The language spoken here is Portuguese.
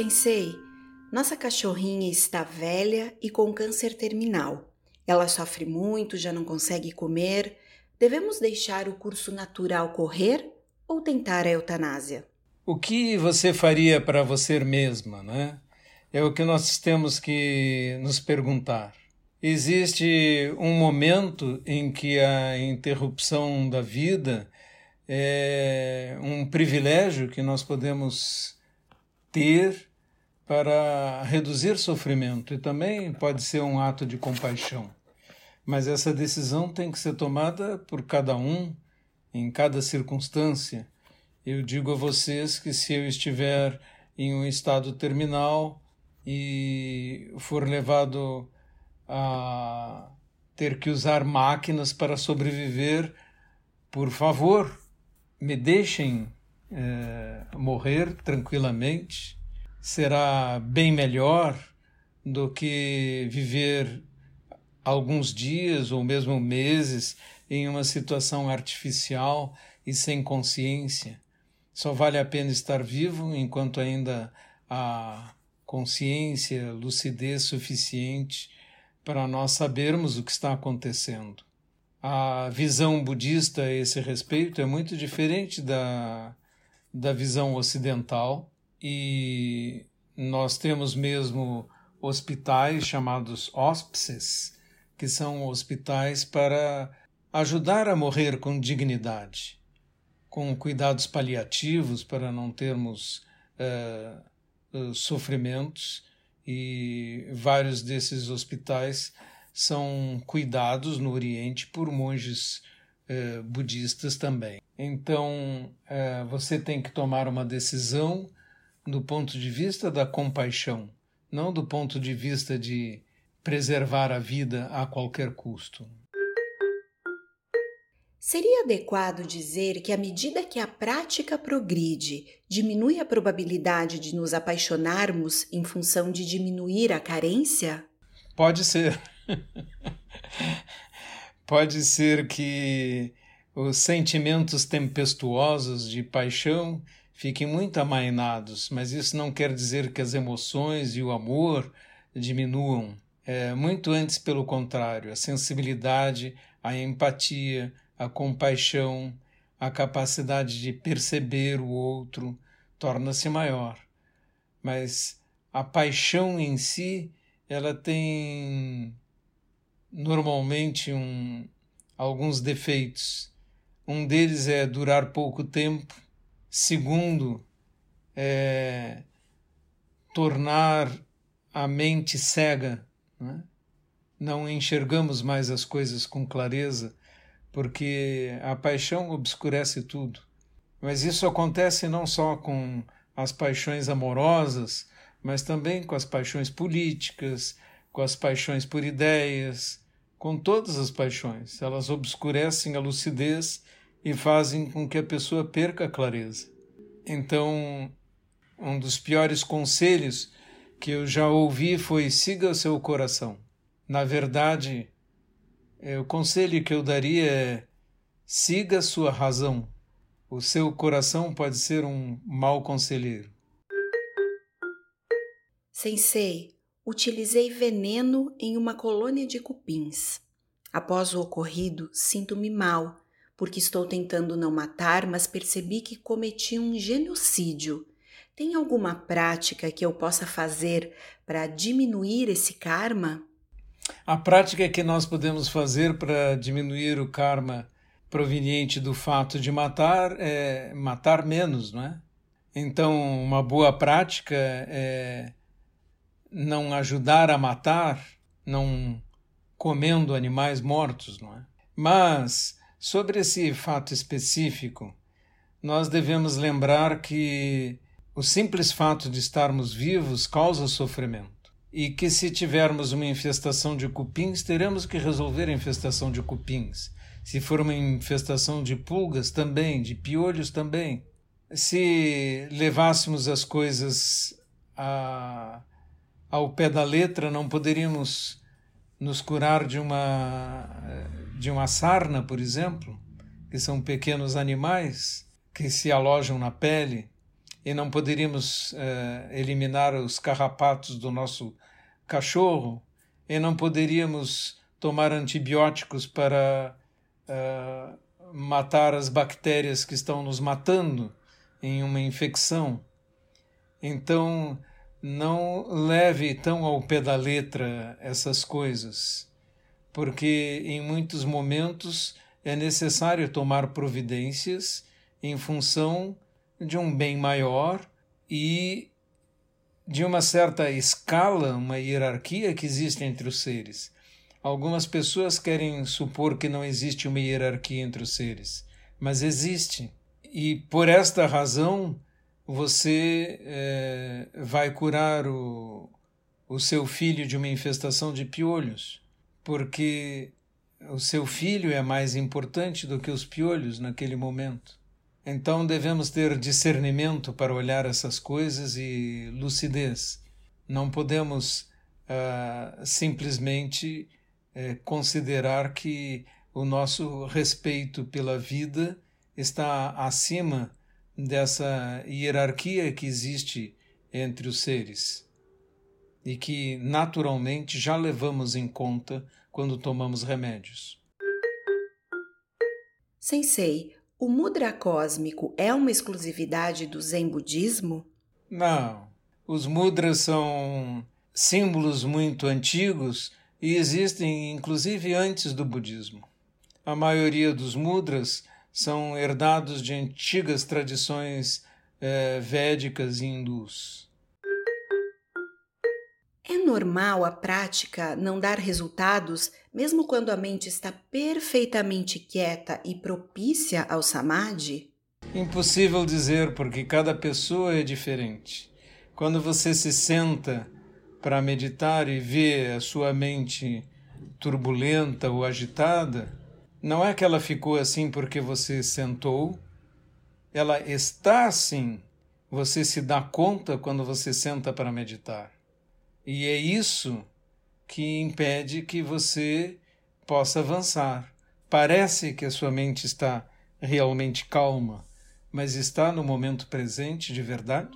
Sensei, nossa cachorrinha está velha e com câncer terminal. Ela sofre muito, já não consegue comer. Devemos deixar o curso natural correr ou tentar a eutanásia? O que você faria para você mesma, né? É o que nós temos que nos perguntar. Existe um momento em que a interrupção da vida é um privilégio que nós podemos ter para reduzir sofrimento e também pode ser um ato de compaixão. Mas essa decisão tem que ser tomada por cada um, em cada circunstância. Eu digo a vocês que se eu estiver em um estado terminal e for levado a ter que usar máquinas para sobreviver, por favor, me deixem é, morrer tranquilamente. Será bem melhor do que viver alguns dias ou mesmo meses em uma situação artificial e sem consciência. Só vale a pena estar vivo enquanto ainda há consciência, lucidez suficiente para nós sabermos o que está acontecendo. A visão budista a esse respeito é muito diferente da, da visão ocidental e nós temos mesmo hospitais chamados hospices, que são hospitais para ajudar a morrer com dignidade com cuidados paliativos para não termos uh, uh, sofrimentos e vários desses hospitais são cuidados no Oriente por monges uh, budistas também. Então você tem que tomar uma decisão do ponto de vista da compaixão, não do ponto de vista de preservar a vida a qualquer custo. Seria adequado dizer que, à medida que a prática progride, diminui a probabilidade de nos apaixonarmos em função de diminuir a carência? Pode ser. Pode ser que os sentimentos tempestuosos de paixão fiquem muito amainados, mas isso não quer dizer que as emoções e o amor diminuam. É, muito antes, pelo contrário, a sensibilidade, a empatia, a compaixão, a capacidade de perceber o outro torna-se maior. Mas a paixão em si, ela tem normalmente um, alguns defeitos. Um deles é durar pouco tempo. Segundo, é tornar a mente cega. Né? Não enxergamos mais as coisas com clareza porque a paixão obscurece tudo. Mas isso acontece não só com as paixões amorosas, mas também com as paixões políticas, com as paixões por ideias, com todas as paixões. Elas obscurecem a lucidez e fazem com que a pessoa perca a clareza. Então, um dos piores conselhos que eu já ouvi foi: siga o seu coração. Na verdade, é, o conselho que eu daria é: siga sua razão. O seu coração pode ser um mau conselheiro. Sensei, utilizei veneno em uma colônia de cupins. Após o ocorrido, sinto-me mal, porque estou tentando não matar, mas percebi que cometi um genocídio. Tem alguma prática que eu possa fazer para diminuir esse karma? A prática que nós podemos fazer para diminuir o karma proveniente do fato de matar é matar menos, não é? Então, uma boa prática é não ajudar a matar, não comendo animais mortos, não é? Mas, sobre esse fato específico, nós devemos lembrar que o simples fato de estarmos vivos causa sofrimento e que se tivermos uma infestação de cupins, teremos que resolver a infestação de cupins. Se for uma infestação de pulgas, também, de piolhos, também. Se levássemos as coisas a, ao pé da letra, não poderíamos nos curar de uma, de uma sarna, por exemplo, que são pequenos animais que se alojam na pele. e não poderíamos uh, eliminar os carrapatos do nosso cachorro e não poderíamos tomar antibióticos para uh, matar as bactérias que estão nos matando em uma infecção. Então, não leve tão ao pé da letra essas coisas, porque em muitos momentos é necessário tomar providências em função de um bem maior e de uma certa escala, uma hierarquia que existe entre os seres. Algumas pessoas querem supor que não existe uma hierarquia entre os seres, mas existe. E por esta razão você é, vai curar o, o seu filho de uma infestação de piolhos, porque o seu filho é mais importante do que os piolhos naquele momento. Então devemos ter discernimento para olhar essas coisas e lucidez. Não podemos uh, simplesmente uh, considerar que o nosso respeito pela vida está acima dessa hierarquia que existe entre os seres e que naturalmente já levamos em conta quando tomamos remédios. Sensei, o mudra cósmico é uma exclusividade do Zen budismo? Não. Os mudras são símbolos muito antigos e existem inclusive antes do budismo. A maioria dos mudras são herdados de antigas tradições eh, védicas e hindus. É normal a prática não dar resultados mesmo quando a mente está perfeitamente quieta e propícia ao samadhi? Impossível dizer, porque cada pessoa é diferente. Quando você se senta para meditar e vê a sua mente turbulenta ou agitada, não é que ela ficou assim porque você sentou, ela está assim. Você se dá conta quando você senta para meditar. E é isso que impede que você possa avançar. Parece que a sua mente está realmente calma, mas está no momento presente de verdade?